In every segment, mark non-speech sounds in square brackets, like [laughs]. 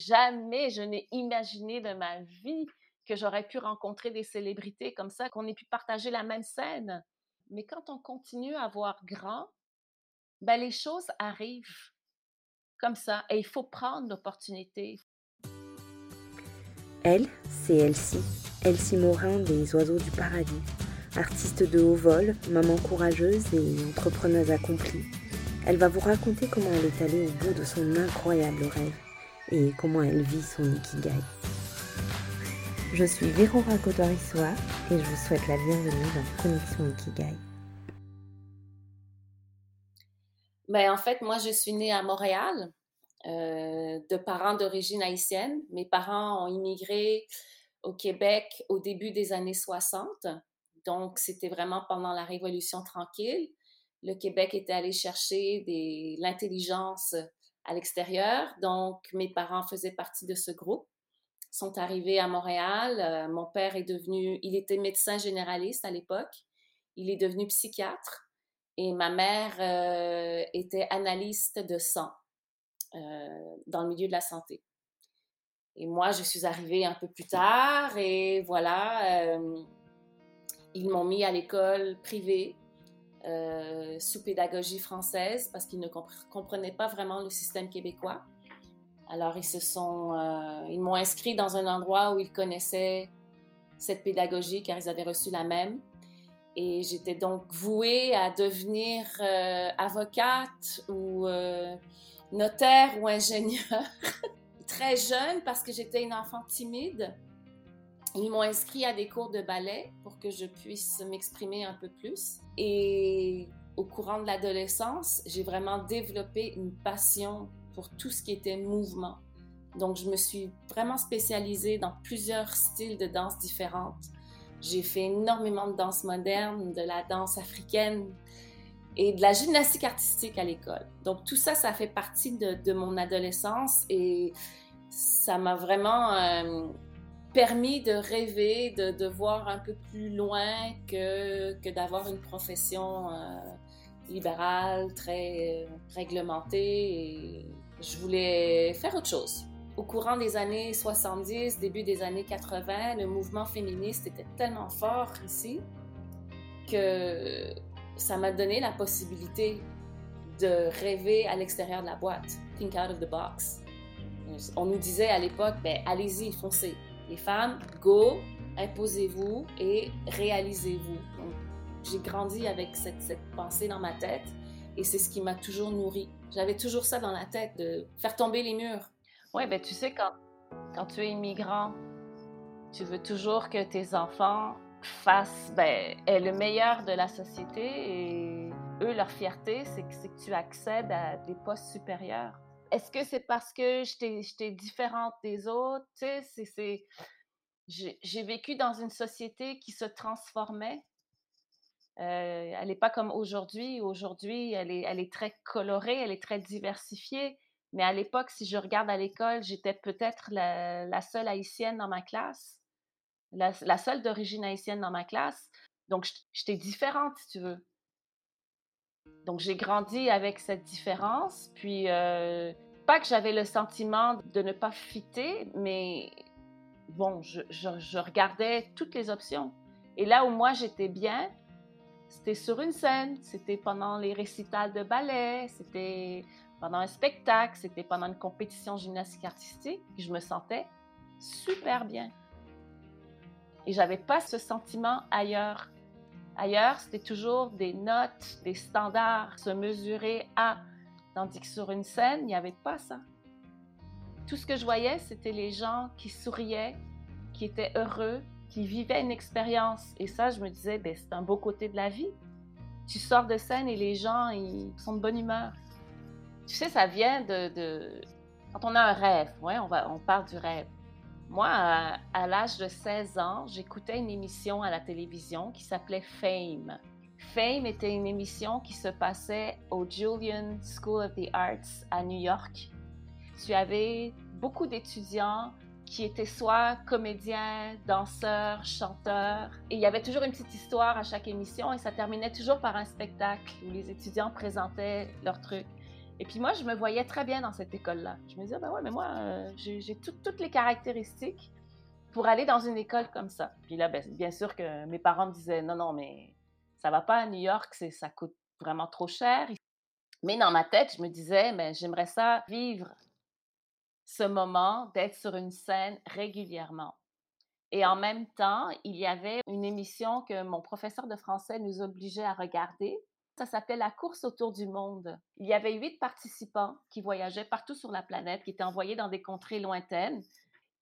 Jamais je n'ai imaginé de ma vie que j'aurais pu rencontrer des célébrités comme ça, qu'on ait pu partager la même scène. Mais quand on continue à voir grand, ben les choses arrivent comme ça et il faut prendre l'opportunité. Elle, c'est Elsie, Elsie Morin des Oiseaux du Paradis, artiste de haut vol, maman courageuse et entrepreneuse accomplie. Elle va vous raconter comment elle est allée au bout de son incroyable rêve et comment elle vit son ikigai. Je suis Vérora Kodoriswa et je vous souhaite la bienvenue dans Connexion Ikigai. Ben, en fait, moi, je suis née à Montréal euh, de parents d'origine haïtienne. Mes parents ont immigré au Québec au début des années 60. Donc, c'était vraiment pendant la Révolution tranquille. Le Québec était allé chercher l'intelligence à l'extérieur. Donc, mes parents faisaient partie de ce groupe, sont arrivés à Montréal. Euh, mon père est devenu, il était médecin généraliste à l'époque. Il est devenu psychiatre et ma mère euh, était analyste de sang euh, dans le milieu de la santé. Et moi, je suis arrivée un peu plus tard et voilà, ils m'ont mis à l'école privée euh, sous pédagogie française parce qu'ils ne comprenaient pas vraiment le système québécois. Alors ils se sont, euh, ils m'ont inscrit dans un endroit où ils connaissaient cette pédagogie car ils avaient reçu la même. Et j'étais donc vouée à devenir euh, avocate ou notaire ou ingénieur. [laughs] Très jeune parce que j'étais une enfant timide. Ils m'ont inscrit à des cours de ballet pour que je puisse m'exprimer un peu plus. Et au courant de l'adolescence, j'ai vraiment développé une passion pour tout ce qui était mouvement. Donc, je me suis vraiment spécialisée dans plusieurs styles de danse différentes. J'ai fait énormément de danse moderne, de la danse africaine et de la gymnastique artistique à l'école. Donc, tout ça, ça fait partie de, mon adolescence et ça m'a vraiment... Euh, permis de rêver, de, voir un peu plus loin que, d'avoir une profession euh, libérale, très euh, réglementée. Je voulais faire autre chose. Au courant des années 70, début des années 80, le mouvement féministe était tellement fort ici que ça m'a donné la possibilité de rêver à l'extérieur de la boîte, think out of the box. On nous disait à l'époque, ben allez-y, foncez. Les femmes, go, imposez-vous et réalisez-vous. J'ai grandi avec cette, pensée dans ma tête et c'est ce qui m'a toujours nourri. J'avais toujours ça dans la tête, de faire tomber les murs. Oui, ben tu sais, quand, quand tu es immigrant, tu veux toujours que tes enfants fassent ben, le meilleur de la société et eux, leur fierté, c'est que tu accèdes à des postes supérieurs. Est-ce que c'est parce que j'étais différente des autres? C'est. J'ai vécu dans une société qui se transformait. Euh, elle n'est pas comme aujourd'hui. Aujourd'hui, elle est, elle est très colorée, elle est très diversifiée. Mais à l'époque, si je regarde à l'école, j'étais peut-être la, seule haïtienne dans ma classe, la, la seule d'origine haïtienne dans ma classe. Donc, j'étais différente, si tu veux. Donc, j'ai grandi avec cette différence. Puis, euh, pas que j'avais le sentiment de ne pas fitter, mais bon, je, je, regardais toutes les options. Et là où moi j'étais bien, c'était sur une scène, c'était pendant les récitals de ballet, c'était pendant un spectacle, c'était pendant une compétition gymnastique artistique. Je me sentais super bien. Et j'avais pas ce sentiment ailleurs. Ailleurs, c'était toujours des notes, des standards, se mesurer à. Tandis que sur une scène, il n'y avait pas ça. Tout ce que je voyais, c'était les gens qui souriaient, qui étaient heureux, qui vivaient une expérience. Et ça, je me disais, ben, c'est un beau côté de la vie. Tu sors de scène et les gens, ils sont de bonne humeur. Tu sais, ça vient de... Quand on a un rêve, ouais, on, va, on parle du rêve. Moi, à, l'âge de 16 ans, j'écoutais une émission à la télévision qui s'appelait Fame. Fame était une émission qui se passait au Julian School of the Arts à New York. Tu avais beaucoup d'étudiants qui étaient soit comédiens, danseurs, chanteurs. Et il y avait toujours une petite histoire à chaque émission et ça terminait toujours par un spectacle où les étudiants présentaient leurs trucs. Et puis moi, je me voyais très bien dans cette école-là. Je me disais, ben ouais, mais moi, euh, j'ai toutes les caractéristiques pour aller dans une école comme ça. Puis là, ben, bien sûr que mes parents me disaient, non, non, mais ça va pas à New York, ça coûte vraiment trop cher. Mais dans ma tête, je me disais, ben, j'aimerais ça vivre ce moment d'être sur une scène régulièrement. Et en même temps, il y avait une émission que mon professeur de français nous obligeait à regarder. Ça s'appelait La course autour du monde. Il y avait huit participants qui voyageaient partout sur la planète, qui étaient envoyés dans des contrées lointaines.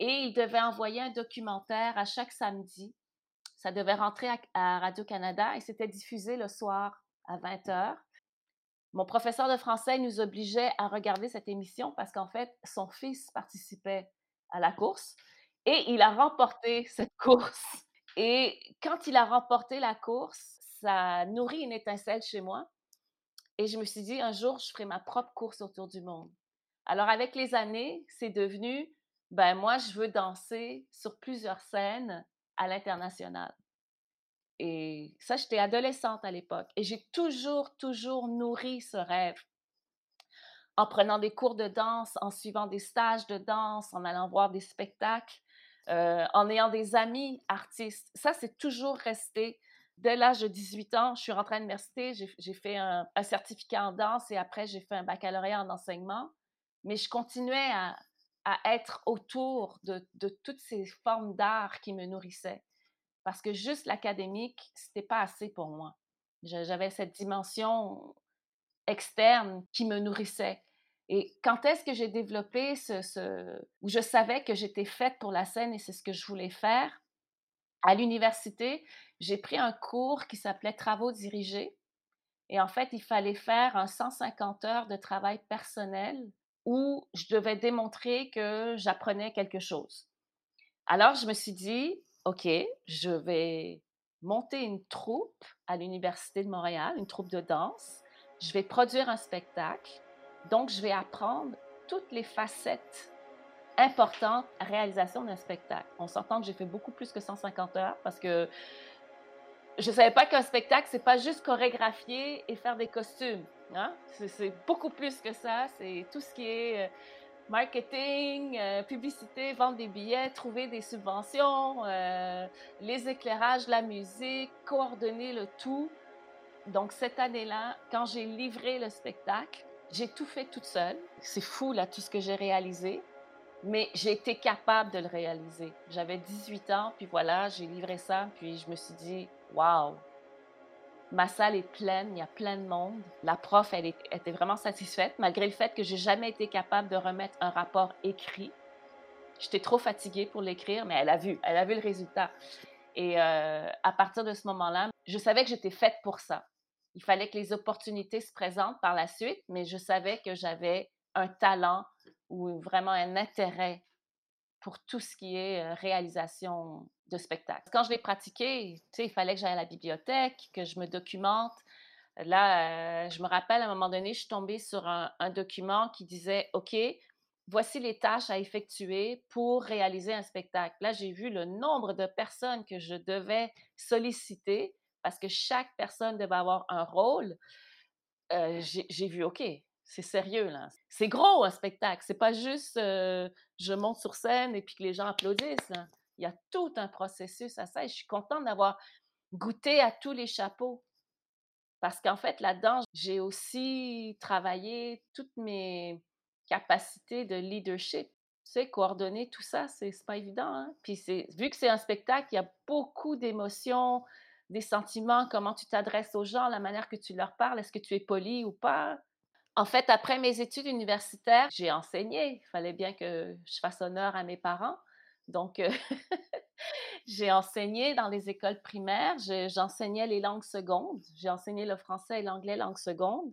Et ils devaient envoyer un documentaire à chaque samedi. Ça devait rentrer à, Radio-Canada et c'était diffusé le soir à 20 h. Mon professeur de français nous obligeait à regarder cette émission parce qu'en fait, son fils participait à la course. Et il a remporté cette course. Et quand il a remporté la course, ça nourrit une étincelle chez moi. Et je me suis dit, un jour, je ferai ma propre course autour du monde. Alors, avec les années, c'est devenu, ben moi, je veux danser sur plusieurs scènes à l'international. Et ça, j'étais adolescente à l'époque. Et j'ai toujours, toujours nourri ce rêve en prenant des cours de danse, en suivant des stages de danse, en allant voir des spectacles. Euh, en ayant des amis artistes. Ça, c'est toujours resté. Dès l'âge de 18 ans, je suis rentrée à l'université, j'ai fait un, certificat en danse et après, j'ai fait un baccalauréat en enseignement. Mais je continuais à, être autour de, toutes ces formes d'art qui me nourrissaient. Parce que juste l'académique, c'était pas assez pour moi. J'avais cette dimension externe qui me nourrissait. Et quand est-ce que j'ai développé ce, où je savais que j'étais faite pour la scène et c'est ce que je voulais faire? À l'université, j'ai pris un cours qui s'appelait Travaux dirigés. Et en fait, il fallait faire un 150 heures de travail personnel où je devais démontrer que j'apprenais quelque chose. Alors, je me suis dit, OK, je vais monter une troupe à l'Université de Montréal, une troupe de danse. Je vais produire un spectacle donc, je vais apprendre toutes les facettes importantes à réalisation d'un spectacle. On s'entend que j'ai fait beaucoup plus que 150 heures parce que je ne savais pas qu'un spectacle, c'est pas juste chorégraphier et faire des costumes. Hein? C'est beaucoup plus que ça. C'est tout ce qui est euh, marketing, euh, publicité, vendre des billets, trouver des subventions, euh, les éclairages, la musique, coordonner le tout. Donc cette année-là, quand j'ai livré le spectacle, j'ai tout fait toute seule. C'est fou, là, tout ce que j'ai réalisé. Mais j'ai été capable de le réaliser. J'avais 18 ans, puis voilà, j'ai livré ça, puis je me suis dit, waouh, ma salle est pleine, il y a plein de monde. La prof, elle était vraiment satisfaite, malgré le fait que j'ai jamais été capable de remettre un rapport écrit. J'étais trop fatiguée pour l'écrire, mais elle a vu, elle a vu le résultat. Et euh, à partir de ce moment-là, je savais que j'étais faite pour ça. Il fallait que les opportunités se présentent par la suite, mais je savais que j'avais un talent ou vraiment un intérêt pour tout ce qui est euh, réalisation de spectacle. Quand je l'ai pratiqué, il fallait que j'aille à la bibliothèque, que je me documente. Là, euh, je me rappelle à un moment donné, je suis tombée sur un, document qui disait, OK, voici les tâches à effectuer pour réaliser un spectacle. Là, j'ai vu le nombre de personnes que je devais solliciter parce que chaque personne devait avoir un rôle, euh, j'ai vu, OK, c'est sérieux, là. C'est gros, un spectacle. C'est pas juste je monte sur scène et puis que les gens applaudissent. Il y a tout un processus à ça je suis contente d'avoir goûté à tous les chapeaux. Parce qu'en fait, là-dedans, j'ai aussi travaillé toutes mes capacités de leadership. Tu sais, coordonner tout ça, c'est pas évident. Hein. Puis vu que c'est un spectacle, il y a beaucoup d'émotions, des sentiments, comment tu t'adresses aux gens, la manière que tu leur parles, est-ce que tu es poli ou pas? En fait, après mes études universitaires, j'ai enseigné. Il fallait bien que je fasse honneur à mes parents. Donc, euh, [laughs] j'ai enseigné dans les écoles primaires. J'enseignais les langues secondes. J'ai enseigné le français et l'anglais langue seconde.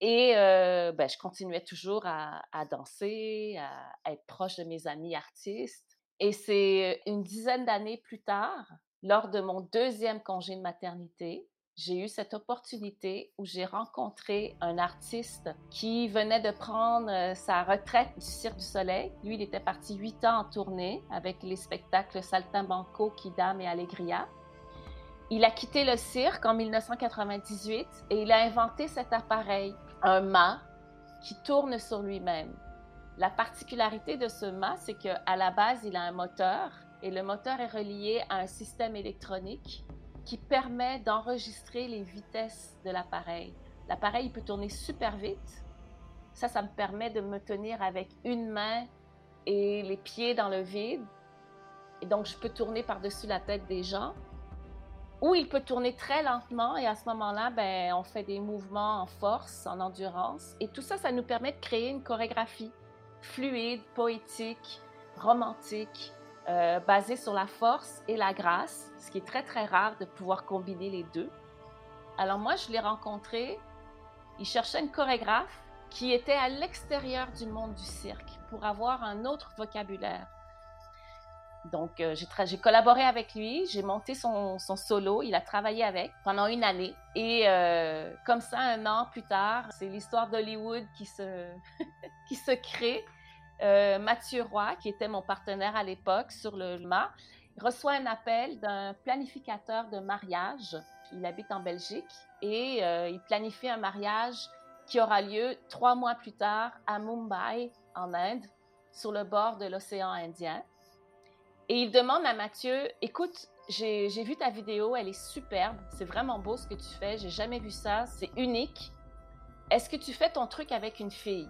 Et euh, ben, je continuais toujours à, à danser, à être proche de mes amis artistes. Et c'est une dizaine d'années plus tard lors de mon deuxième congé de maternité, j'ai eu cette opportunité où j'ai rencontré un artiste qui venait de prendre euh, sa retraite du Cirque du Soleil. Lui, il était parti huit ans en tournée avec les spectacles Saltimbanco, Kidam et Allegria. Il a quitté le cirque en 1998 et il a inventé cet appareil, un mât qui tourne sur lui-même. La particularité de ce mât, c'est qu'à la base, il a un moteur et le moteur est relié à un système électronique qui permet d'enregistrer les vitesses de l'appareil. L'appareil peut tourner super vite. Ça, ça me permet de me tenir avec une main et les pieds dans le vide. Et donc, je peux tourner par-dessus la tête des gens. Ou il peut tourner très lentement et à ce moment-là, ben, on fait des mouvements en force, en endurance. Et tout ça, ça nous permet de créer une chorégraphie fluide, poétique, romantique, euh, basée sur la force et la grâce, ce qui est très, très rare de pouvoir combiner les deux. Alors moi, je l'ai rencontré, il cherchait une chorégraphe qui était à l'extérieur du monde du cirque pour avoir un autre vocabulaire. Donc, euh, j'ai collaboré avec lui, j'ai monté son, solo, il a travaillé avec pendant une année. Et euh, comme ça, un an plus tard, c'est l'histoire d'Hollywood qui se, [laughs] qui se crée. Euh, Mathieu Roy, qui était mon partenaire à l'époque sur le mât, reçoit un appel d'un planificateur de mariage. Il habite en Belgique et il planifie un mariage qui aura lieu trois mois plus tard à Mumbai, en Inde, sur le bord de l'océan Indien. Et il demande à Mathieu, écoute, j'ai vu ta vidéo, elle est superbe, c'est vraiment beau ce que tu fais, j'ai jamais vu ça, c'est unique. Est-ce que tu fais ton truc avec une fille?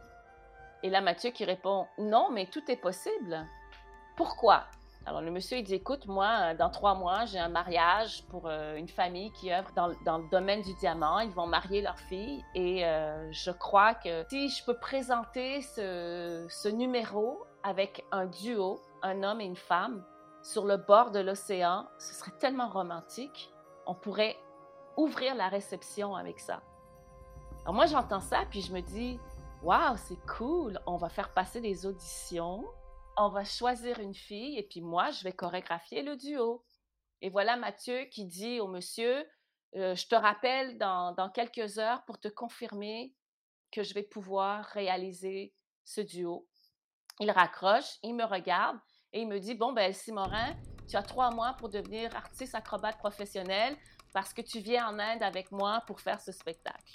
Et là, Mathieu qui répond, non, mais tout est possible. Pourquoi? Alors, le monsieur, il dit, écoute, moi, dans trois mois, j'ai un mariage pour euh, une famille qui œuvre dans, le domaine du diamant. Ils vont marier leur fille. Et euh, je crois que si je peux présenter ce numéro avec un duo, un homme et une femme, sur le bord de l'océan, ce serait tellement romantique. On pourrait ouvrir la réception avec ça. Alors moi, j'entends ça, puis je me dis, waouh, c'est cool, on va faire passer des auditions, on va choisir une fille, et puis moi, je vais chorégraphier le duo. Et voilà Mathieu qui dit au monsieur, euh, je te rappelle dans, dans quelques heures pour te confirmer que je vais pouvoir réaliser ce duo. Il raccroche, il me regarde, et il me dit, bon, ben, Simorin, tu as trois mois pour devenir artiste acrobate professionnel parce que tu viens en Inde avec moi pour faire ce spectacle.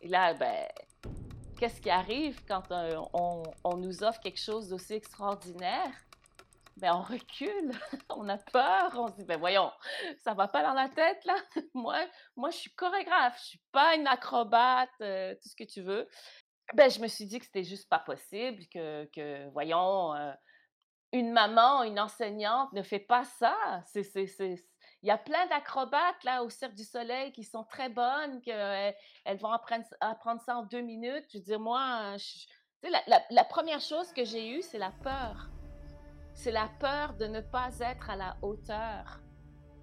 Et là, ben, qu'est-ce qui arrive quand euh, on, nous offre quelque chose d'aussi extraordinaire? Ben, on recule, [laughs] on a peur, on se dit, ben voyons, ça va pas dans la tête, là. [laughs] moi, moi, je suis chorégraphe, je suis pas une acrobate, euh, tout ce que tu veux. Ben, je me suis dit que c'était juste pas possible, que, que voyons, euh, une maman, une enseignante ne fait pas ça. Il y a plein d'acrobates là au Cirque du Soleil qui sont très bonnes, qu'elles elles vont apprendre, apprendre ça en deux minutes. Je veux dire, moi, la, première chose que j'ai eue, c'est la peur. C'est la peur de ne pas être à la hauteur.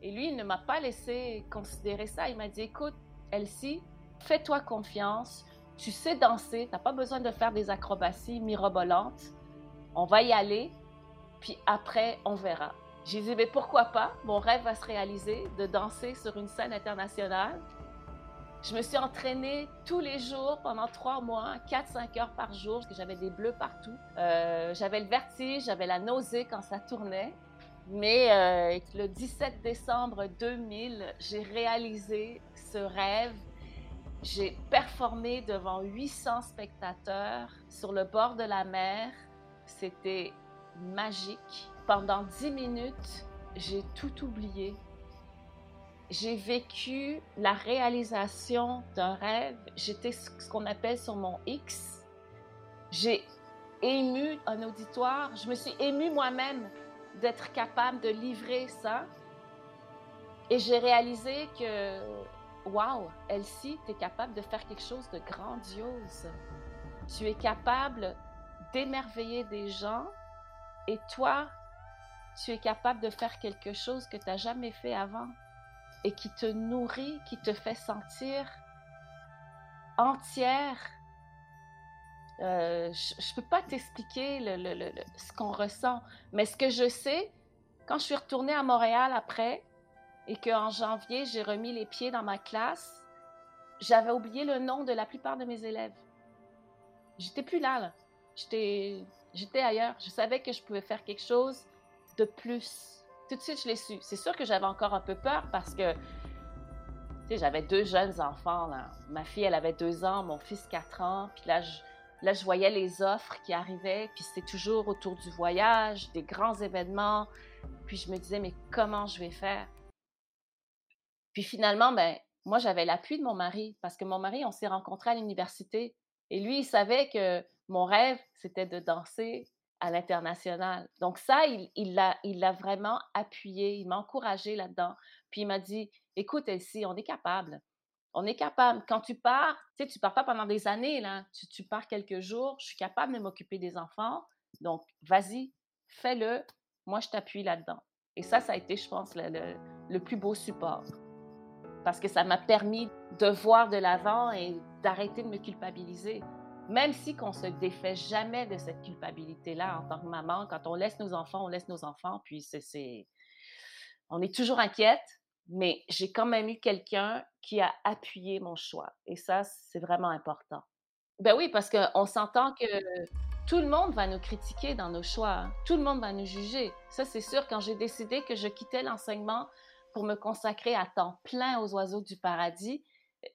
Et lui, il ne m'a pas laissé considérer ça. Il m'a dit, écoute, Elsie, fais-toi confiance. Tu sais danser, tu n'as pas besoin de faire des acrobaties mirobolantes. On va y aller puis après, on verra. J'ai dit, mais pourquoi pas? Mon rêve va se réaliser de danser sur une scène internationale. Je me suis entraînée tous les jours pendant trois mois, 4-5 heures par jour, parce que j'avais des bleus partout. Euh, j'avais le vertige, j'avais la nausée quand ça tournait. Mais euh, le 17 décembre 2000, j'ai réalisé ce rêve. J'ai performé devant 800 spectateurs sur le bord de la mer. C'était magique. Pendant dix minutes, j'ai tout oublié. J'ai vécu la réalisation d'un rêve. J'étais ce qu'on appelle sur mon X. J'ai ému un auditoire. Je me suis émue moi-même d'être capable de livrer ça. Et j'ai réalisé que, wow, Elsie, tu es capable de faire quelque chose de grandiose. Tu es capable d'émerveiller des gens et toi, tu es capable de faire quelque chose que tu n'as jamais fait avant et qui te nourrit, qui te fait sentir entière. Euh, je ne peux pas t'expliquer ce qu'on ressent, mais ce que je sais, quand je suis retournée à Montréal après et qu'en janvier, j'ai remis les pieds dans ma classe, j'avais oublié le nom de la plupart de mes élèves. J'étais plus là. J'étais ailleurs. Je savais que je pouvais faire quelque chose de plus. Tout de suite, je l'ai su. C'est sûr que j'avais encore un peu peur parce que j'avais deux jeunes enfants. Ma fille, elle avait deux ans, mon fils, quatre ans. Puis là, Là, je voyais les offres qui arrivaient, puis c'était toujours autour du voyage, des grands événements. Puis je me disais, mais comment je vais faire? Puis finalement, ben, moi, j'avais l'appui de mon mari, parce que mon mari, on s'est rencontrés à l'université. Et lui, il savait que mon rêve, c'était de danser à l'international. Donc ça, il l'a vraiment appuyé, il m'a encouragé là-dedans. Puis il m'a dit, écoute, Elsie, on est capable. On est capable. Quand tu pars, tu sais, tu pars pas pendant des années, là. Tu, pars quelques jours. Je suis capable de m'occuper des enfants. Donc, vas-y, fais-le. Moi, je t'appuie là-dedans. Et ça, ça a été, je pense, le, le plus beau support. Parce que ça m'a permis de voir de l'avant et d'arrêter de me culpabiliser. Même si qu'on se défait jamais de cette culpabilité-là en tant que maman, quand on laisse nos enfants, on laisse nos enfants, puis c'est... On est toujours inquiète, mais j'ai quand même eu quelqu'un qui a appuyé mon choix. Et ça, c'est vraiment important. Ben oui, parce qu'on s'entend que tout le monde va nous critiquer dans nos choix. Hein. Tout le monde va nous juger. Ça, c'est sûr, quand j'ai décidé que je quittais l'enseignement pour me consacrer à temps plein aux oiseaux du paradis,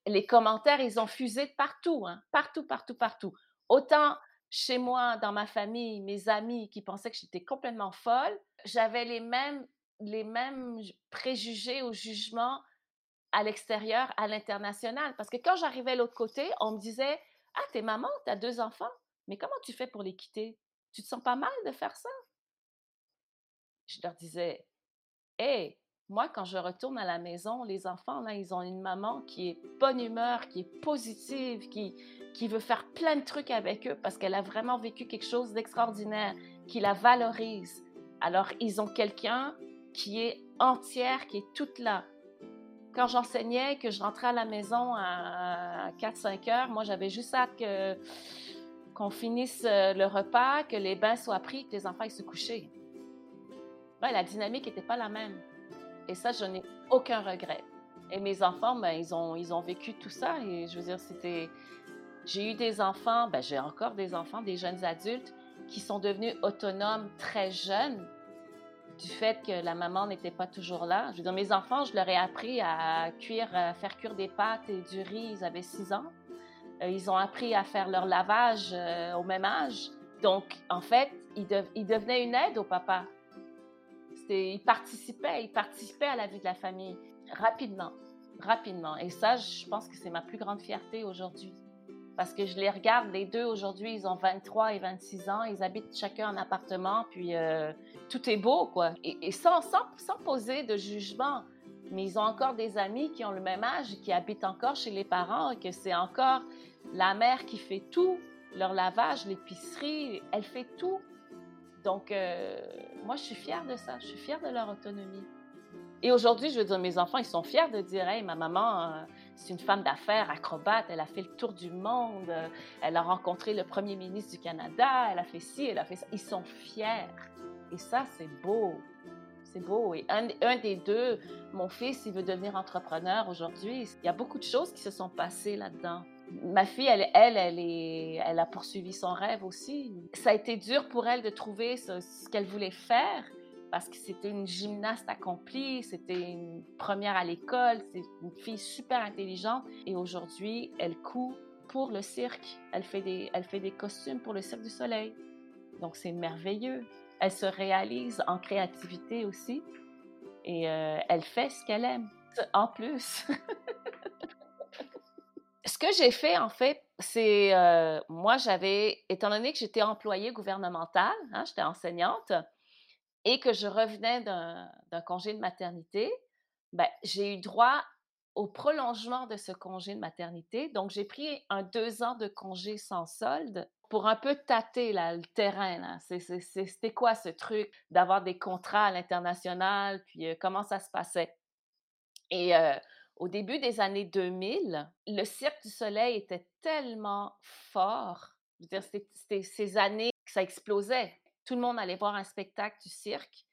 les commentaires, ils ont fusé partout, hein. partout, partout, partout. Autant chez moi, dans ma famille, mes amis qui pensaient que j'étais complètement folle, j'avais les mêmes les mêmes préjugés ou jugements à l'extérieur, à l'international. Parce que quand j'arrivais de l'autre côté, on me disait Ah, t'es maman, t'as deux enfants, mais comment tu fais pour les quitter? Tu te sens pas mal de faire ça Je leur disais Hé, moi, quand je retourne à la maison, les enfants, là, ils ont une maman qui est bonne humeur, qui est positive, qui, qui veut faire plein de trucs avec eux parce qu'elle a vraiment vécu quelque chose d'extraordinaire, qui la valorise. Alors, ils ont quelqu'un qui est entière, qui est toute là. Quand j'enseignais, que je rentrais à la maison à 4-5 heures, moi, j'avais juste hâte qu'on finisse euh, le repas, que les bains soient pris, que les enfants aillent se coucher. la dynamique n'était pas la même. Et ça, je n'ai aucun regret. Et mes enfants, ben, ils, ont, ils ont vécu tout ça. Et je veux dire, c'était. J'ai eu des enfants, ben, j'ai encore des enfants, des jeunes adultes qui sont devenus autonomes très jeunes du fait que la maman n'était pas toujours là. Je veux mes enfants, je leur ai appris à cuire, à faire cuire des pâtes et du riz. Ils avaient six ans. Euh, ils ont appris à faire leur lavage euh, au même âge. Donc, en fait, ils, devenaient une aide au papa. Ils participaient, à la vie de la famille rapidement, rapidement. Et ça, je pense que c'est ma plus grande fierté aujourd'hui parce que je les regarde, les deux aujourd'hui, ils ont 23 et 26 ans, ils habitent chacun en appartement, puis euh, tout est beau, quoi. Et, sans, sans, sans, poser de jugement. Mais ils ont encore des amis qui ont le même âge qui habitent encore chez les parents, et que c'est encore la mère qui fait tout, leur lavage, l'épicerie, elle fait tout. Donc, euh, moi, je suis fière de ça, je suis fière de leur autonomie. Et aujourd'hui, je veux dire, mes enfants, ils sont fiers de dire, hey, ma maman, euh, c'est une femme d'affaires, acrobate, elle a fait le tour du monde, euh, elle a rencontré le premier ministre du Canada, elle a fait ci, elle a fait ça. Ils sont fiers. Et ça, c'est beau. C'est beau. Et un, des deux, mon fils, il veut devenir entrepreneur aujourd'hui. Il y a beaucoup de choses qui se sont passées là-dedans. Ma fille, elle, elle, a poursuivi son rêve aussi. Ça a été dur pour elle de trouver ce qu'elle voulait faire parce que c'était une gymnaste accomplie, c'était une première à l'école, c'est une fille super intelligente et aujourd'hui, elle coud pour le cirque. Elle fait des, elle fait des costumes pour le Cirque du Soleil. Donc c'est merveilleux. Elle se réalise en créativité aussi et euh, elle fait ce qu'elle aime. En plus. [laughs] ce que j'ai fait, en fait, c'est, euh, moi, j'avais, étant donné que j'étais employée gouvernementale, hein, j'étais enseignante, et que je revenais d'un congé de maternité, ben, j'ai eu droit au prolongement de ce congé de maternité. Donc, j'ai pris un deux ans de congé sans solde pour un peu tâter le terrain. C'était quoi ce truc d'avoir des contrats à l'international, puis euh, comment ça se passait? Et euh, au début des années 2000, le Cirque du Soleil était tellement fort. C'était ces années que ça explosait tout le monde allait voir un spectacle du cirque.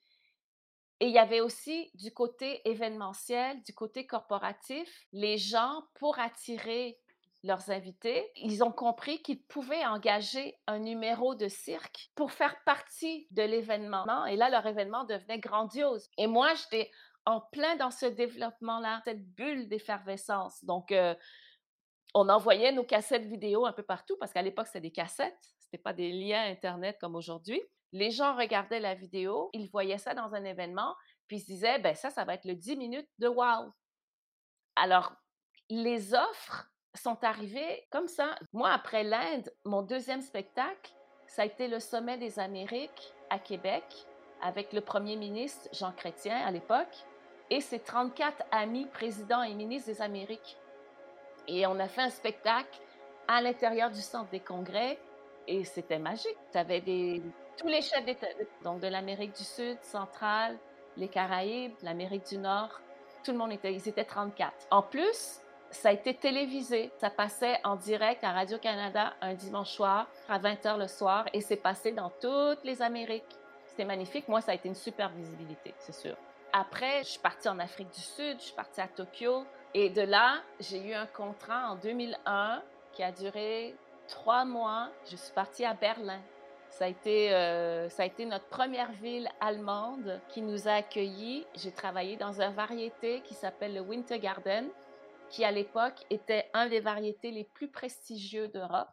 Et il y avait aussi du côté événementiel, du côté corporatif, les gens, pour attirer leurs invités, ils ont compris qu'ils pouvaient engager un numéro de cirque pour faire partie de l'événement. Et là, leur événement devenait grandiose. Et moi, j'étais en plein dans ce développement-là, cette bulle d'effervescence. Donc, euh, on envoyait nos cassettes vidéo un peu partout parce qu'à l'époque, c'était des cassettes, c'était pas des liens Internet comme aujourd'hui. Les gens regardaient la vidéo, ils voyaient ça dans un événement, puis ils se disaient, ben ça, ça va être le 10 minutes de wow. Alors, les offres sont arrivées comme ça. Moi, après l'Inde, mon deuxième spectacle, ça a été le Sommet des Amériques à Québec avec le premier ministre Jean Chrétien à l'époque et ses 34 amis présidents et ministres des Amériques. Et on a fait un spectacle à l'intérieur du centre des congrès et c'était magique. Tu avais des, tous les chefs d'État, donc de l'Amérique du Sud, centrale, les Caraïbes, l'Amérique du Nord, tout le monde était, ils étaient 34. En plus, ça a été télévisé. Ça passait en direct à Radio-Canada un dimanche soir à 20h le soir et c'est passé dans toutes les Amériques. C'était magnifique. Moi, ça a été une super visibilité, c'est sûr. Après, je suis partie en Afrique du Sud, je suis partie à Tokyo. Et de là, j'ai eu un contrat en 2001 qui a duré trois mois. Je suis partie à Berlin. Ça a, été, euh, ça a été notre première ville allemande qui nous a accueillis. J'ai travaillé dans un variété qui s'appelle le Winter Garden, qui à l'époque était un des variétés les plus prestigieux d'Europe.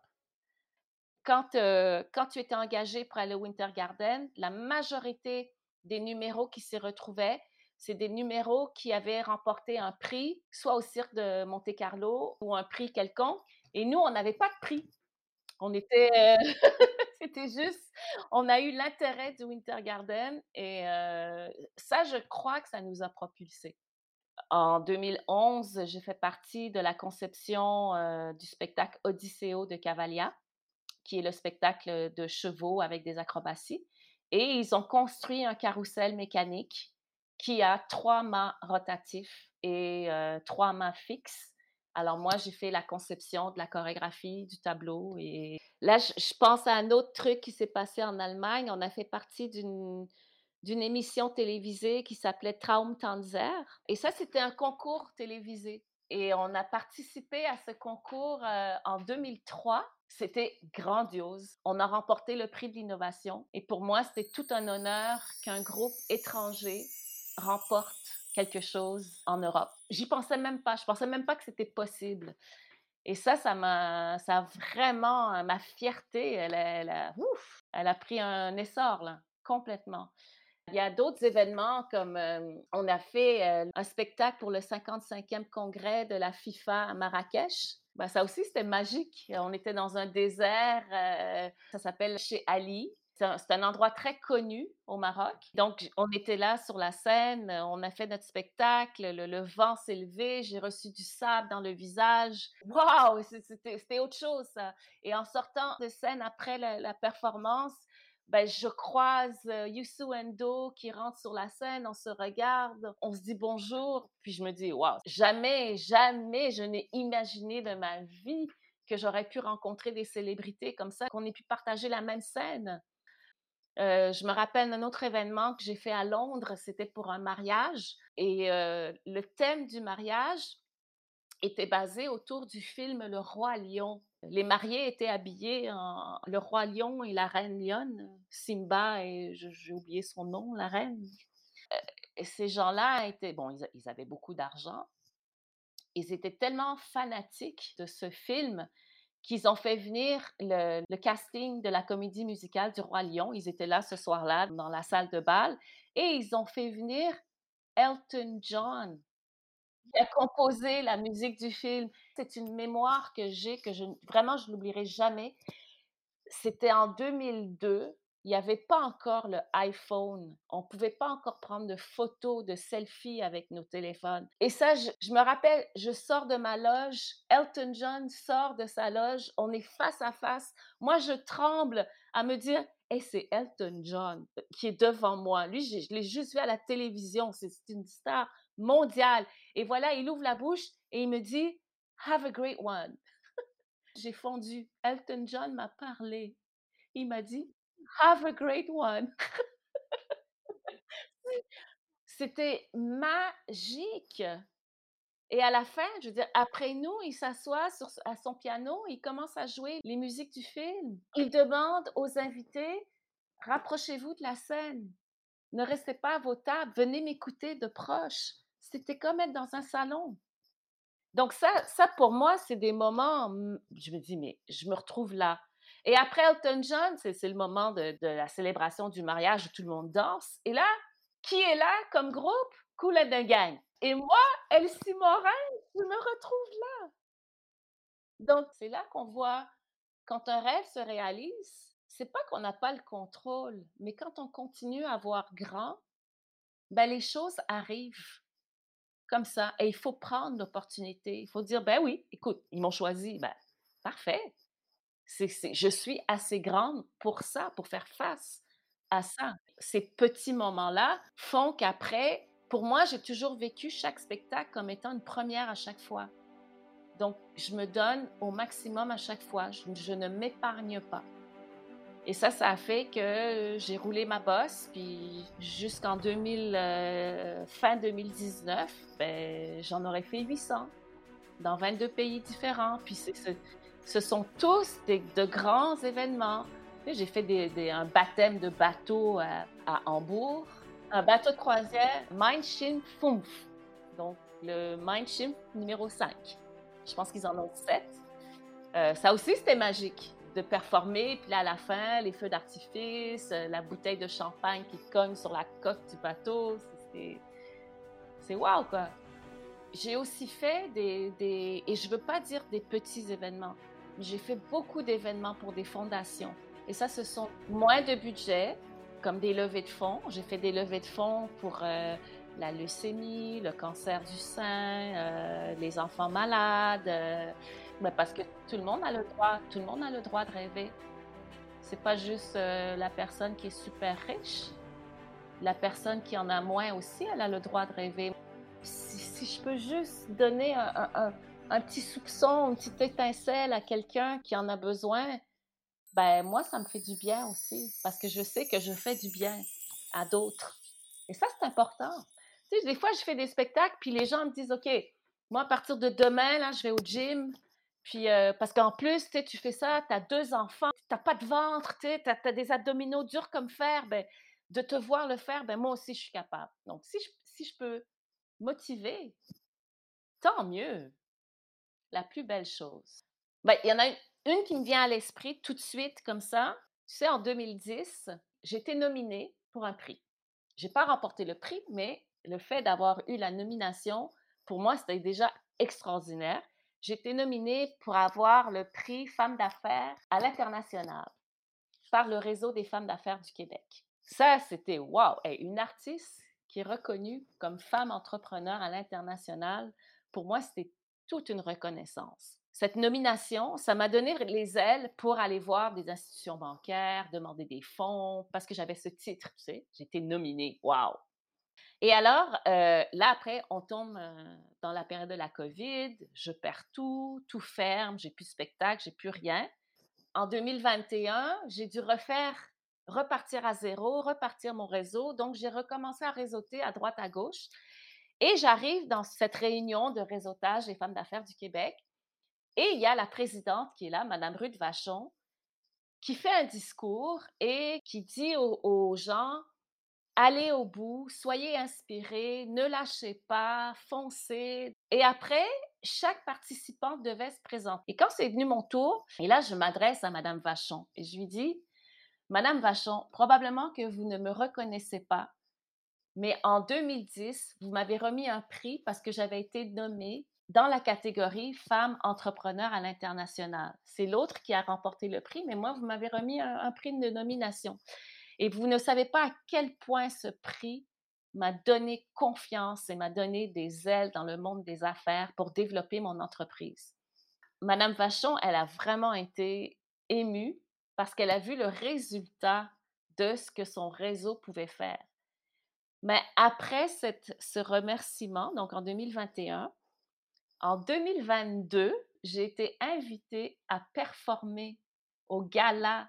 Quand, euh, quand tu étais engagé pour aller au Winter Garden, la majorité des numéros qui s'y retrouvaient, c'est des numéros qui avaient remporté un prix, soit au cirque de Monte-Carlo ou un prix quelconque. Et nous, on n'avait pas de prix. On était, euh, [laughs] c'était juste, on a eu l'intérêt du Winter Garden et euh, ça, je crois que ça nous a propulsés. En 2011, j'ai fait partie de la conception euh, du spectacle Odysseo de Cavalia, qui est le spectacle de chevaux avec des acrobaties. Et ils ont construit un carrousel mécanique qui a trois mâts rotatifs et euh, trois mâts fixes. Alors moi, j'ai fait la conception de la chorégraphie du tableau. Et là, je, pense à un autre truc qui s'est passé en Allemagne. On a fait partie d'une d'une émission télévisée qui s'appelait Traumtanzer. Et ça, c'était un concours télévisé. Et on a participé à ce concours euh, en 2003. C'était grandiose. On a remporté le prix de l'innovation. Et pour moi, c'était tout un honneur qu'un groupe étranger remporte quelque chose en Europe. J'y pensais même pas. Je pensais même pas que c'était possible. Et ça, ça m'a, ça a vraiment, ma fierté, elle, elle, ouf, elle a pris un essor, là, complètement. Il y a d'autres événements comme euh, on a fait euh, un spectacle pour le 55e congrès de la FIFA à Marrakech. Ben, ça aussi, c'était magique. On était dans un désert, euh, ça s'appelle chez Ali. C'est un, endroit très connu au Maroc. Donc, on était là sur la scène, on a fait notre spectacle, le, vent s'est levé, j'ai reçu du sable dans le visage. Waouh, c'était autre chose, ça. Et en sortant de scène après la performance, ben, je croise Youssou Endo qui rentre sur la scène, on se regarde, on se dit bonjour, puis je me dis, waouh, jamais, jamais je n'ai imaginé de ma vie que j'aurais pu rencontrer des célébrités comme ça, qu'on ait pu partager la même scène. Je me rappelle d'un autre événement que j'ai fait à Londres, c'était pour un mariage, et le thème du mariage était basé autour du film Le Roi Lion les mariés étaient habillés en le roi lion et la reine lionne, Simba et j'ai oublié son nom, la reine. Euh, et ces gens-là étaient, bon, ils, avaient beaucoup d'argent. Ils étaient tellement fanatiques de ce film qu'ils ont fait venir le, casting de la comédie musicale du Roi Lion. Ils étaient là ce soir-là dans la salle de bal et ils ont fait venir Elton John qui a composé la musique du film. C'est une mémoire que j'ai, que vraiment je n'oublierai jamais. C'était en 2002. Il n'y avait pas encore le iPhone. On ne pouvait pas encore prendre de photos, de selfies avec nos téléphones. Et ça, je, me rappelle, je sors de ma loge, Elton John sort de sa loge, on est face à face. Moi, je tremble à me dire, et c'est Elton John qui est devant moi. Lui, je l'ai juste vu à la télévision. C'est une star mondial. Et voilà, il ouvre la bouche et il me dit Have a great one. [laughs] J'ai fondu. Elton John m'a parlé. Il m'a dit Have a great one. C'était magique. Et à la fin, je veux dire, après nous, il s'assoit à son piano, il commence à jouer les musiques du film. Il demande aux invités, rapprochez-vous de la scène. Ne restez pas à vos tables, venez m'écouter de proche. C'était comme être dans un salon. Donc ça, ça pour moi, c'est des moments, mmh, je me dis, mais je me retrouve là. Et après Elton John, c'est le moment de, la célébration du mariage où tout le monde danse. Et là, qui est là comme groupe? Cool and Gang. Et moi, Elsie Morin, je me retrouve là. Donc, c'est là qu'on voit, quand un rêve se réalise, c'est pas qu'on n'a pas le contrôle, mais quand on continue à voir grand, ben les choses arrivent comme ça. Et il faut prendre l'opportunité. Il faut dire, ben oui, écoute, ils m'ont choisi, ben parfait. C'est, je suis assez grande pour ça, pour faire face à ça. Ces petits moments-là font qu'après, pour moi, j'ai toujours vécu chaque spectacle comme étant une première à chaque fois. Donc, je me donne au maximum à chaque fois. Je, ne m'épargne pas. Et ça, ça a fait que j'ai roulé ma bosse, puis jusqu'en 2000, euh, fin 2019, ben, j'en aurais fait 800 dans 22 pays différents. Puis ce sont tous de grands événements. J'ai fait un baptême de bateau à, Hambourg, un bateau de croisière, Mein Schiff Donc, le Mein Schiff numéro 5. Je pense qu'ils en ont 7. Euh, ça aussi, c'était magique de performer. Puis à la fin, les feux d'artifice, euh, la bouteille de champagne qui cogne sur la coque du bateau. C'est wow, quoi. J'ai aussi fait des, des, Et je veux pas dire des petits événements, j'ai fait beaucoup d'événements pour des fondations. Et ça, ce sont moins de budget, comme des levées de fonds. J'ai fait des levées de fonds pour euh, la leucémie, le cancer du sein, euh, les enfants malades, euh, mais parce que tout le monde a le droit, tout le monde a le droit de rêver. C'est pas juste la personne qui est super riche. La personne qui en a moins aussi, elle a le droit de rêver. Si, je peux juste donner un, un petit soupçon, une petite étincelle à quelqu'un qui en a besoin, ben moi, ça me fait du bien aussi, parce que je sais que je fais du bien à d'autres. Et ça, c'est important. Tu sais, des fois, je fais des spectacles, puis les gens me disent, OK, moi, à partir de demain, là, je vais au gym, puis euh, parce qu'en plus, tu sais, tu fais ça, tu as deux enfants, tu n'as pas de ventre, tu as, des abdominaux durs comme fer, ben, de te voir le faire, ben moi aussi, je suis capable. Donc, si je, si je peux motiver, tant mieux. La plus belle chose? Ben, il y en a une qui me vient à l'esprit tout de suite comme ça. Tu sais, en 2010, j'ai été nominée pour un prix. J'ai pas remporté le prix, mais le fait d'avoir eu la nomination, pour moi, c'était déjà extraordinaire. Été nominée pour avoir le prix Femmes d'affaires à l'international par le réseau des femmes d'affaires du Québec. Ça, c'était wow! une artiste qui est reconnue comme femme entrepreneur à l'international, pour moi, c'était toute une reconnaissance cette nomination, ça m'a donné les ailes pour aller voir des institutions bancaires, demander des fonds, parce que j'avais ce titre, tu sais, j'étais nominée. Wow! Et alors, euh, là, après, on tombe euh, dans la période de la COVID, je perds tout, tout ferme, j'ai plus de spectacle, j'ai plus rien. En 2021, j'ai dû refaire, repartir à zéro, repartir mon réseau. Donc, j'ai recommencé à réseauter à droite, à gauche. Et j'arrive dans cette réunion de réseautage des femmes d'affaires du Québec. Et il y a la présidente qui est là, Madame Ruth Vachon, qui fait un discours et qui dit aux, gens allez au bout, soyez inspirés, ne lâchez pas, foncez. Et après, chaque participant devait se présenter. Et quand c'est venu mon tour, et là, je m'adresse à Madame Vachon et je lui dis Madame Vachon, probablement que vous ne me reconnaissez pas, mais en 2010, vous m'avez remis un prix parce que j'avais été nommée dans la catégorie Femmes entrepreneurs à l'international. C'est l'autre qui a remporté le prix, mais moi, vous m'avez remis un, prix de nomination. Et vous ne savez pas à quel point ce prix m'a donné confiance et m'a donné des ailes dans le monde des affaires pour développer mon entreprise. Madame Vachon, elle a vraiment été émue parce qu'elle a vu le résultat de ce que son réseau pouvait faire. Mais après ce remerciement, donc en 2021, en 2022, j'ai été invitée à performer au gala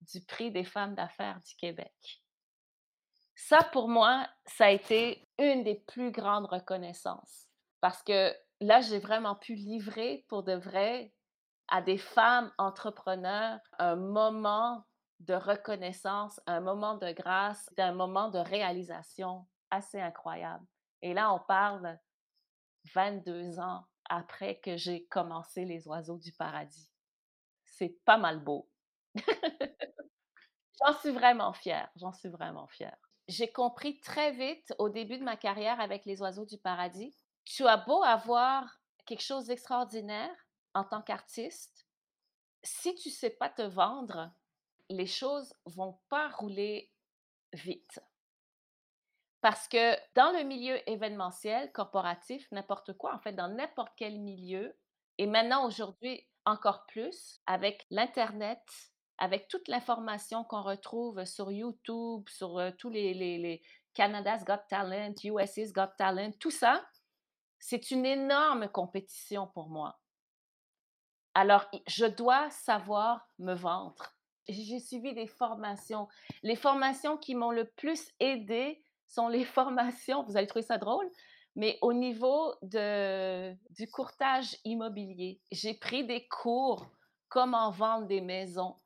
du prix des femmes d'affaires du Québec. Ça, pour moi, ça a été une des plus grandes reconnaissances parce que là, j'ai vraiment pu livrer pour de vrai à des femmes entrepreneurs un moment de reconnaissance, un moment de grâce, un moment de réalisation assez incroyable. Et là, on parle 22 ans après que j'ai commencé Les Oiseaux du Paradis. C'est pas mal beau. [laughs] J'en suis vraiment fière, j'en suis vraiment fière. J'ai compris très vite au début de ma carrière avec Les Oiseaux du Paradis, tu as beau avoir quelque chose d'extraordinaire en tant qu'artiste, si tu sais pas te vendre, les choses vont pas rouler vite. Parce que dans le milieu événementiel, corporatif, n'importe quoi, en fait, dans n'importe quel milieu, et maintenant aujourd'hui encore plus, avec l'Internet, avec toute l'information qu'on retrouve sur YouTube, sur euh, tous les, les, les, Canada's Got Talent, USA's Got Talent, tout ça, c'est une énorme compétition pour moi. Alors, je dois savoir me vendre. J'ai suivi des formations. Les formations qui m'ont le plus aidé sont les [laughs] formations, vous allez trouver ça drôle, mais au niveau de, du courtage immobilier. J'ai pris des cours comment vendre des maisons.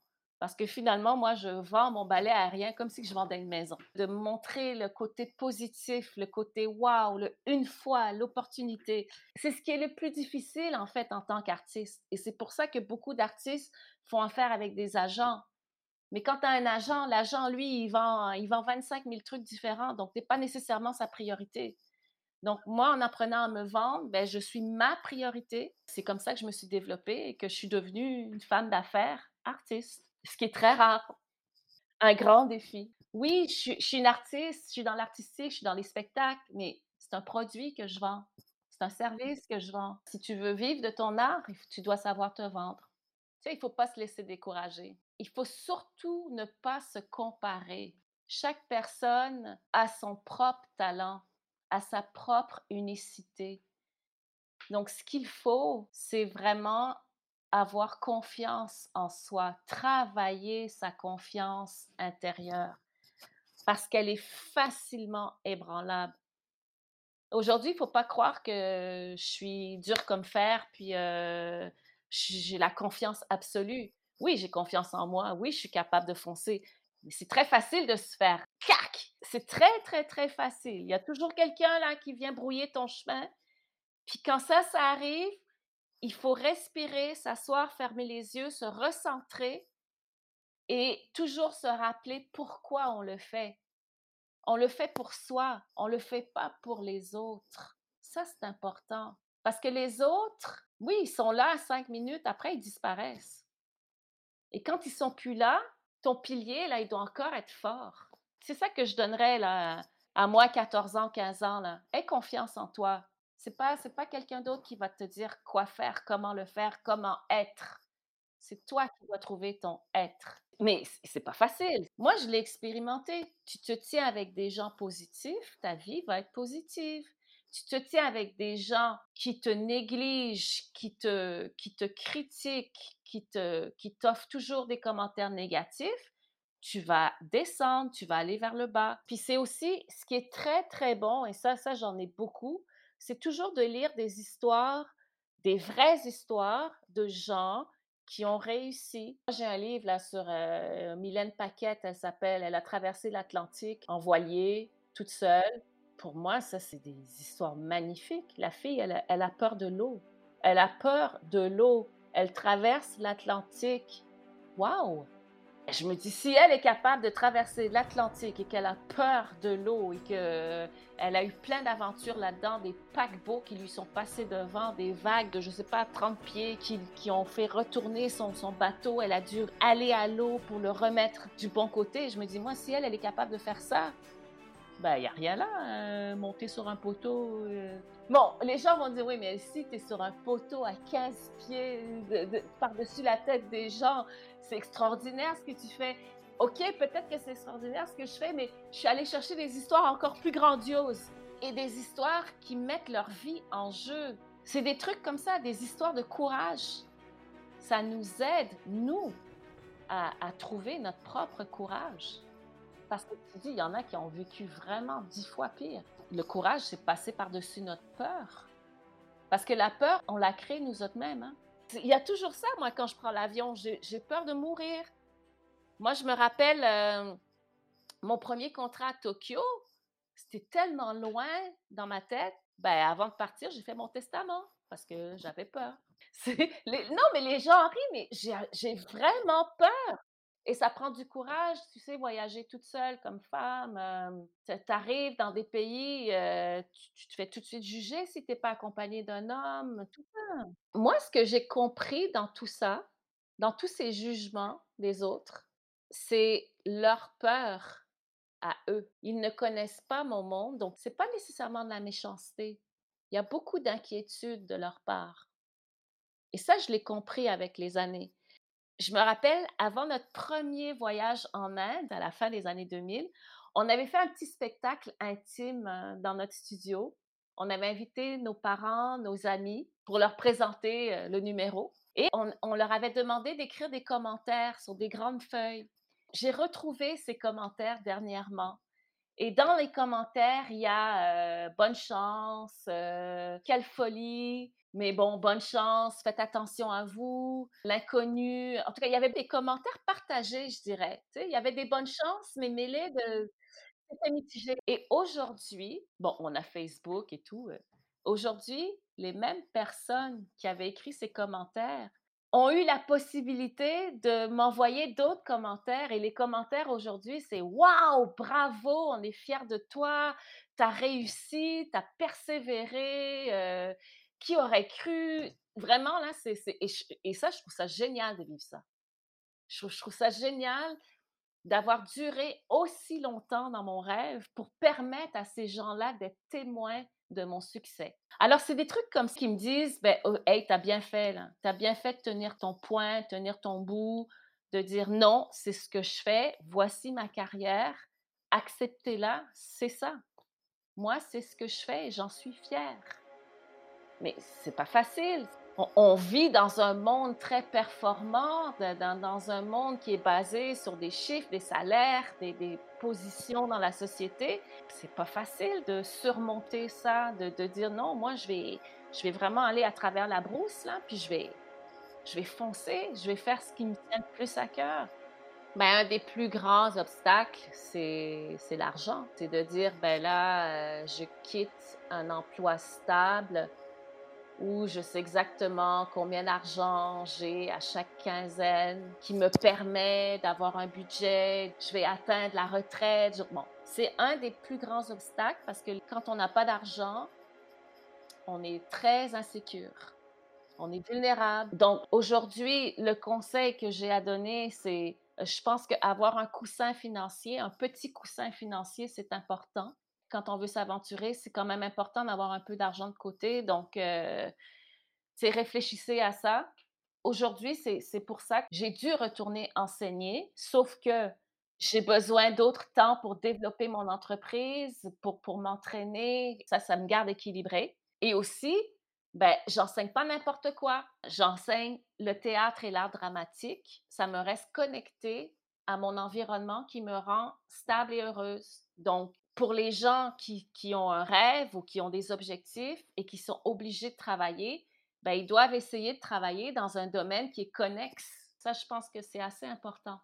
Parce que finalement, moi, je vends mon balai aérien comme si je vendais une maison. De montrer le côté positif, le côté wow, le une fois, l'opportunité. C'est ce qui est le plus difficile, en fait, en tant qu'artiste. Et c'est pour ça que beaucoup d'artistes font affaire avec des agents mais quand tu as un agent, l'agent, lui, il vend, il vend 25 000 trucs différents, donc tu n'es pas nécessairement sa priorité. Donc, moi, en apprenant à me vendre, ben, je suis ma priorité. C'est comme ça que je me suis développée et que je suis devenue une femme d'affaires artiste, ce qui est très rare. Un grand défi. Oui, je suis, une artiste, je suis dans l'artistique, je suis dans les spectacles, mais c'est un produit que je vends. C'est un service que je vends. Si tu veux vivre de ton art, tu dois savoir te vendre. Tu sais, il ne faut pas se laisser décourager il faut surtout ne pas se comparer. Chaque personne a son propre talent, a sa propre unicité. Donc, ce qu'il faut, c'est vraiment avoir confiance en soi, travailler sa confiance intérieure, parce qu'elle est facilement ébranlable. Aujourd'hui, il ne faut pas croire que je suis dure comme fer, puis euh, j'ai la confiance absolue. Oui, j'ai confiance en moi. Oui, je suis capable de foncer. Mais c'est très facile de se faire cac. C'est très, très, très facile. Il y a toujours quelqu'un là qui vient brouiller ton chemin. Puis quand ça, ça arrive, il faut respirer, s'asseoir, fermer les yeux, se recentrer et toujours se rappeler pourquoi on le fait. On le fait pour soi, on ne le fait pas pour les autres. Ça, c'est important. Parce que les autres, oui, ils sont là cinq minutes, après, ils disparaissent. Et quand ils sont plus là, ton pilier, là, il doit encore être fort. C'est ça que je donnerais là, à moi, 14 ans, 15 ans. Là. Aie confiance en toi. C'est pas, pas quelqu'un d'autre qui va te dire quoi faire, comment le faire, comment être. C'est toi qui dois trouver ton être. Mais c'est pas facile. Moi, je l'ai expérimenté. Tu te tiens avec des gens positifs, ta vie va être positive tu te tiens avec des gens qui te négligent, qui te, qui te critiquent, qui, te, qui t'offrent toujours des commentaires négatifs, tu vas descendre, tu vas aller vers le bas. Puis c'est aussi ce qui est très, très bon, et ça, ça, j'en ai beaucoup, c'est toujours de lire des histoires, des vraies histoires de gens qui ont réussi. J'ai un livre là sur euh, Mylène Paquette, elle s'appelle Elle a traversé l'Atlantique en voilier, toute seule pour moi, ça, c'est des histoires magnifiques. La fille, elle, a peur de l'eau. Elle a peur de l'eau. Elle traverse l'Atlantique. Waouh! Je me dis, si elle est capable de traverser l'Atlantique et qu'elle a peur de l'eau et qu'elle a eu plein d'aventures là-dedans, des paquebots qui lui sont passés devant, des vagues de, je ne sais pas, 30 pieds qui, qui ont fait retourner son, son, bateau, elle a dû aller à l'eau pour le remettre du bon côté. Je me dis, moi, si elle, elle est capable de faire ça, ben, il n'y a rien là, hein, monter sur un poteau. Euh. Bon, les gens vont dire, oui, mais si tu es sur un poteau à 15 pieds par-dessus la tête des gens, c'est extraordinaire ce que tu fais. OK, peut-être que c'est extraordinaire ce que je fais, mais je suis allée chercher des histoires encore plus grandioses et des histoires qui mettent leur vie en jeu. C'est des trucs comme ça, des histoires de courage. Ça nous aide, nous, à trouver notre propre courage. Parce que tu dis, il y en a qui ont vécu vraiment dix fois pire. Le courage, c'est passer par-dessus notre peur. Parce que la peur, on la crée nous autres mêmes. Hein. Il y a toujours ça, moi, quand je prends l'avion, j'ai peur de mourir. Moi, je me rappelle euh, mon premier contrat à Tokyo, c'était tellement loin dans ma tête. Ben, avant de partir, j'ai fait mon testament. parce que j'avais peur. [laughs] Non, mais les gens rient, mais j'ai vraiment peur. Et ça prend du courage, tu sais, voyager toute seule comme femme. arrives dans des pays, tu, te fais tout de suite juger si tu n'es pas accompagnée d'un homme, tout ça. Moi, ce que j'ai compris dans tout ça, dans tous ces jugements des autres, c'est leur peur à eux. Ils ne connaissent pas mon monde, donc c'est pas nécessairement de la méchanceté. Il y a beaucoup d'inquiétude de leur part. Et ça, je l'ai compris avec les années. Je me rappelle, avant notre premier voyage en Inde, à la fin des années 2000, on avait fait un petit spectacle intime euh, dans notre studio. On avait invité nos parents, nos amis pour leur présenter euh, le numéro. Et on, on leur avait demandé d'écrire des commentaires sur des grandes feuilles. J'ai retrouvé ces commentaires dernièrement. Et dans les commentaires, il y a euh, bonne chance, euh, quelle folie, mais bon, bonne chance, faites attention à vous, l'inconnu. En tout cas, il y avait des commentaires partagés, je dirais. Il y avait des bonnes chances, mais mêlés de. C'était mitigé. Et aujourd'hui, bon, on a Facebook et tout. Euh, aujourd'hui, les mêmes personnes qui avaient écrit ces commentaires ont eu la possibilité de m'envoyer d'autres commentaires. Et les commentaires aujourd'hui, c'est Waouh, bravo, on est fiers de toi, tu as réussi, tu as persévéré, euh, qui aurait cru Vraiment, là, c'est. Et, ça, je trouve ça génial de vivre ça. Je, je trouve ça génial d'avoir duré aussi longtemps dans mon rêve pour permettre à ces gens-là d'être témoins de mon succès. Alors, c'est des trucs comme ce qui me disent, ben, oh, hey, t'as bien fait. T'as bien fait de tenir ton point, tenir ton bout, de dire non, c'est ce que je fais, voici ma carrière, acceptez-la, c'est ça. Moi, c'est ce que je fais et j'en suis fière. Mais c'est pas facile on, vit dans un monde très performant, dans, un monde qui est basé sur des chiffres, des salaires, des, positions dans la société. C'est pas facile de surmonter ça, de, dire non, moi je vais, je vais vraiment aller à travers la brousse là, puis je vais, je vais foncer, je vais faire ce qui me tient le plus à cœur. Ben, un des plus grands obstacles, c'est, l'argent. C'est de dire, ben là, euh, je quitte un emploi stable, où je sais exactement combien d'argent j'ai à chaque quinzaine, qui me permet d'avoir un budget, je vais atteindre la retraite. Bon, c'est un des plus grands obstacles parce que quand on n'a pas d'argent, on est très insécure, on est vulnérable. Donc aujourd'hui, le conseil que j'ai à donner, c'est, je pense qu'avoir un coussin financier, un petit coussin financier, c'est important quand on veut s'aventurer, c'est quand même important d'avoir un peu d'argent de côté. Donc, euh, réfléchissez à ça. Aujourd'hui, c'est pour ça que j'ai dû retourner enseigner, sauf que j'ai besoin d'autres temps pour développer mon entreprise, pour, m'entraîner. Ça, ça me garde équilibré. Et aussi, ben, j'enseigne pas n'importe quoi. J'enseigne le théâtre et l'art dramatique. Ça me reste connecté à mon environnement qui me rend stable et heureuse. Donc, pour les gens qui, qui, ont un rêve ou qui ont des objectifs et qui sont obligés de travailler, ben, ils doivent essayer de travailler dans un domaine qui est connexe. Ça, je pense que c'est assez important.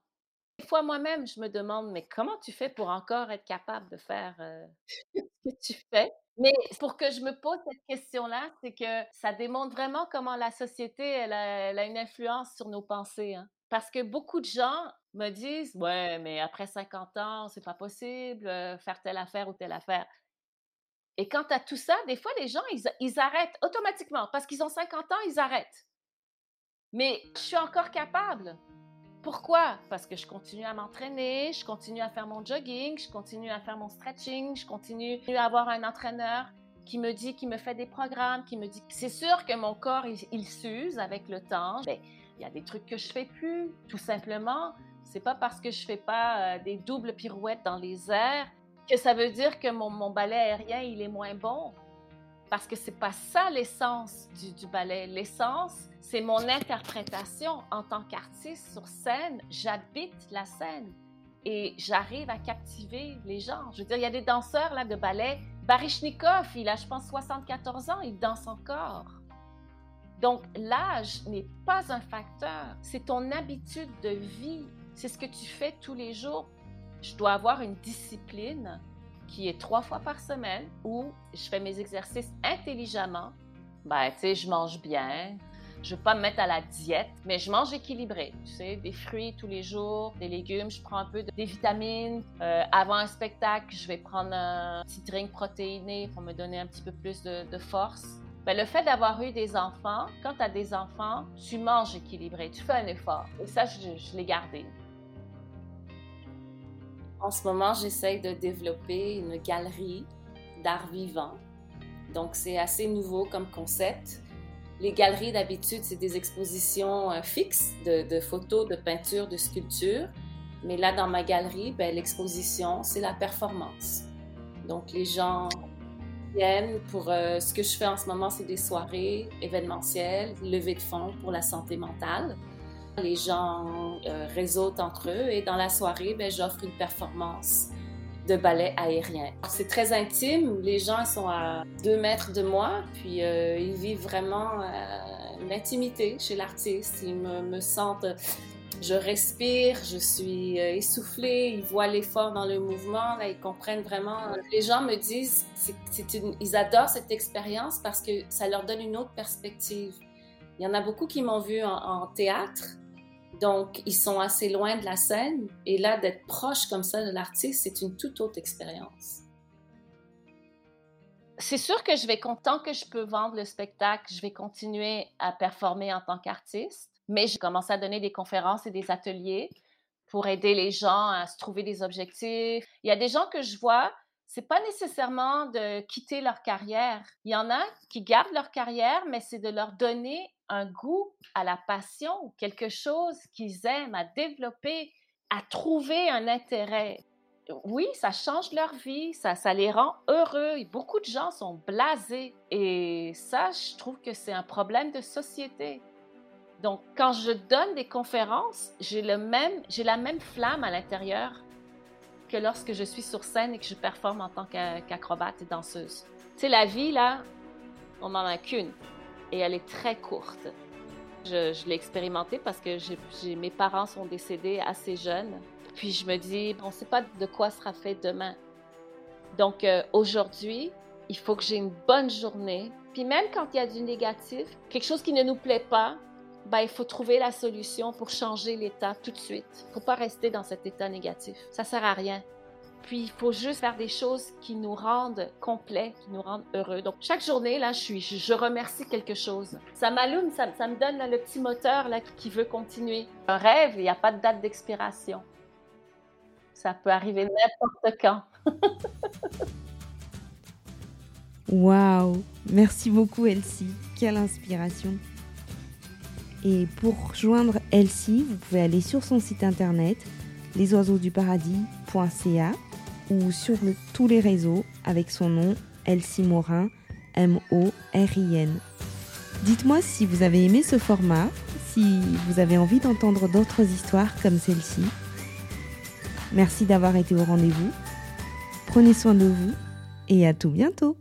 Des fois, moi-même, je me demande, mais comment tu fais pour encore être capable de faire euh, ce que tu fais? Mais pour que je me pose cette question-là, c'est que ça démontre vraiment comment la société, elle a, une influence sur nos pensées. Hein. Parce que beaucoup de gens me disent Ouais, mais après 50 ans, c'est pas possible, euh, faire telle affaire ou telle affaire. Et quant à tout ça, des fois, les gens, ils, arrêtent automatiquement. Parce qu'ils ont 50 ans, ils arrêtent. Mais je suis encore capable. Pourquoi? Parce que je continue à m'entraîner, je continue à faire mon jogging, je continue à faire mon stretching, je continue à avoir un entraîneur qui me dit, qui me fait des programmes, qui me dit. C'est sûr que mon corps, il, s'use avec le temps. Mais il y a des trucs que je fais plus, tout simplement. C'est pas parce que je fais pas euh, des doubles pirouettes dans les airs que ça veut dire que mon, ballet aérien, il est moins bon. Parce que c'est pas ça l'essence du, du ballet. L'essence, c'est mon interprétation en tant qu'artiste sur scène. J'habite la scène et j'arrive à captiver les gens. Je veux dire, il y a des danseurs là de ballet. Baryshnikov, il a, je pense, 74 ans, il danse encore. Donc, l'âge n'est pas un facteur, c'est ton habitude de vie, c'est ce que tu fais tous les jours. Je dois avoir une discipline qui est trois fois par semaine où je fais mes exercices intelligemment, Ben, tu sais, je mange bien. Je veux pas me mettre à la diète, mais je mange équilibré. Tu sais, des fruits tous les jours, des légumes, je prends un peu de, des vitamines. Euh, avant un spectacle, je vais prendre un petit drink protéiné pour me donner un petit peu plus de, force. Ben, le fait d'avoir eu des enfants, quand tu as des enfants, tu manges équilibré, tu fais un effort. Et ça, je l'ai gardé. En ce moment, j'essaye de développer une galerie d'art vivant. Donc, c'est assez nouveau comme concept. Les galeries, d'habitude, c'est des expositions euh, fixes de, photos, de peintures, de sculptures. Mais là, dans ma galerie, ben, l'exposition, c'est la performance. Donc, les gens viennent pour... Euh, ce que je fais en ce moment, c'est des soirées événementielles, levées de fonds pour la santé mentale. Les gens euh, réseautent entre eux et dans la soirée, ben, j'offre une performance de ballet aérien. C'est très intime, les gens sont à deux mètres de moi, puis euh, ils vivent vraiment euh, l'intimité chez l'artiste. Ils me, sentent, je respire, je suis euh, essoufflée, ils voient l'effort dans le mouvement, ils comprennent vraiment. Les gens me disent, ils adorent cette expérience parce que ça leur donne une autre perspective. Il y en a beaucoup qui m'ont vu en théâtre, donc, ils sont assez loin de la scène. Et là, d'être proche comme ça de l'artiste, c'est une toute autre expérience. C'est sûr que je vais, tant que je peux vendre le spectacle, je vais continuer à performer en tant qu'artiste. Mais j'ai commencé à donner des conférences et des ateliers pour aider les gens à se trouver des objectifs. Il y a des gens que je vois, c'est pas nécessairement de quitter leur carrière. Il y en a qui gardent leur carrière, mais c'est de leur donner un goût à la passion, quelque chose qu'ils aiment, à développer, à trouver un intérêt. Oui, ça change leur vie, ça, les rend heureux. beaucoup de gens sont blasés. Et ça, je trouve que c'est un problème de société. Donc, quand je donne des conférences, j'ai la même flamme à l'intérieur que lorsque je suis sur scène et que je performe en tant qu'acrobate et danseuse. Tu sais, la vie, là, on n'en a qu'une et elle est très courte. Je, l'ai expérimenté parce que mes parents sont décédés assez jeunes. Puis je me dis, on ne sait pas de quoi sera fait demain. Donc euh, aujourd'hui, il faut que j'ai une bonne journée. Puis même quand il y a du négatif, quelque chose qui ne nous plaît pas, ben, il faut trouver la solution pour changer l'état tout de suite. Il ne faut pas rester dans cet état négatif. Ça sert à rien. Puis il faut juste faire des choses qui nous rendent complets, qui nous rendent heureux. Donc chaque journée, là, je remercie quelque chose. Ça m'allume, ça, me donne le petit moteur là, qui veut continuer. Un rêve, il n'y a pas de date d'expiration. Ça peut arriver n'importe quand. [laughs] Waouh Merci beaucoup Elsie. Quelle inspiration. Et pour joindre Elsie, vous pouvez aller sur son site internet lesoiseauxduparadis.ca ou sur tous les réseaux avec son nom Elsie Morin, M-O-R-I-N. Dites-moi si vous avez aimé ce format, si vous avez envie d'entendre d'autres histoires comme celle-ci. Merci d'avoir été au rendez-vous. Prenez soin de vous et à tout bientôt.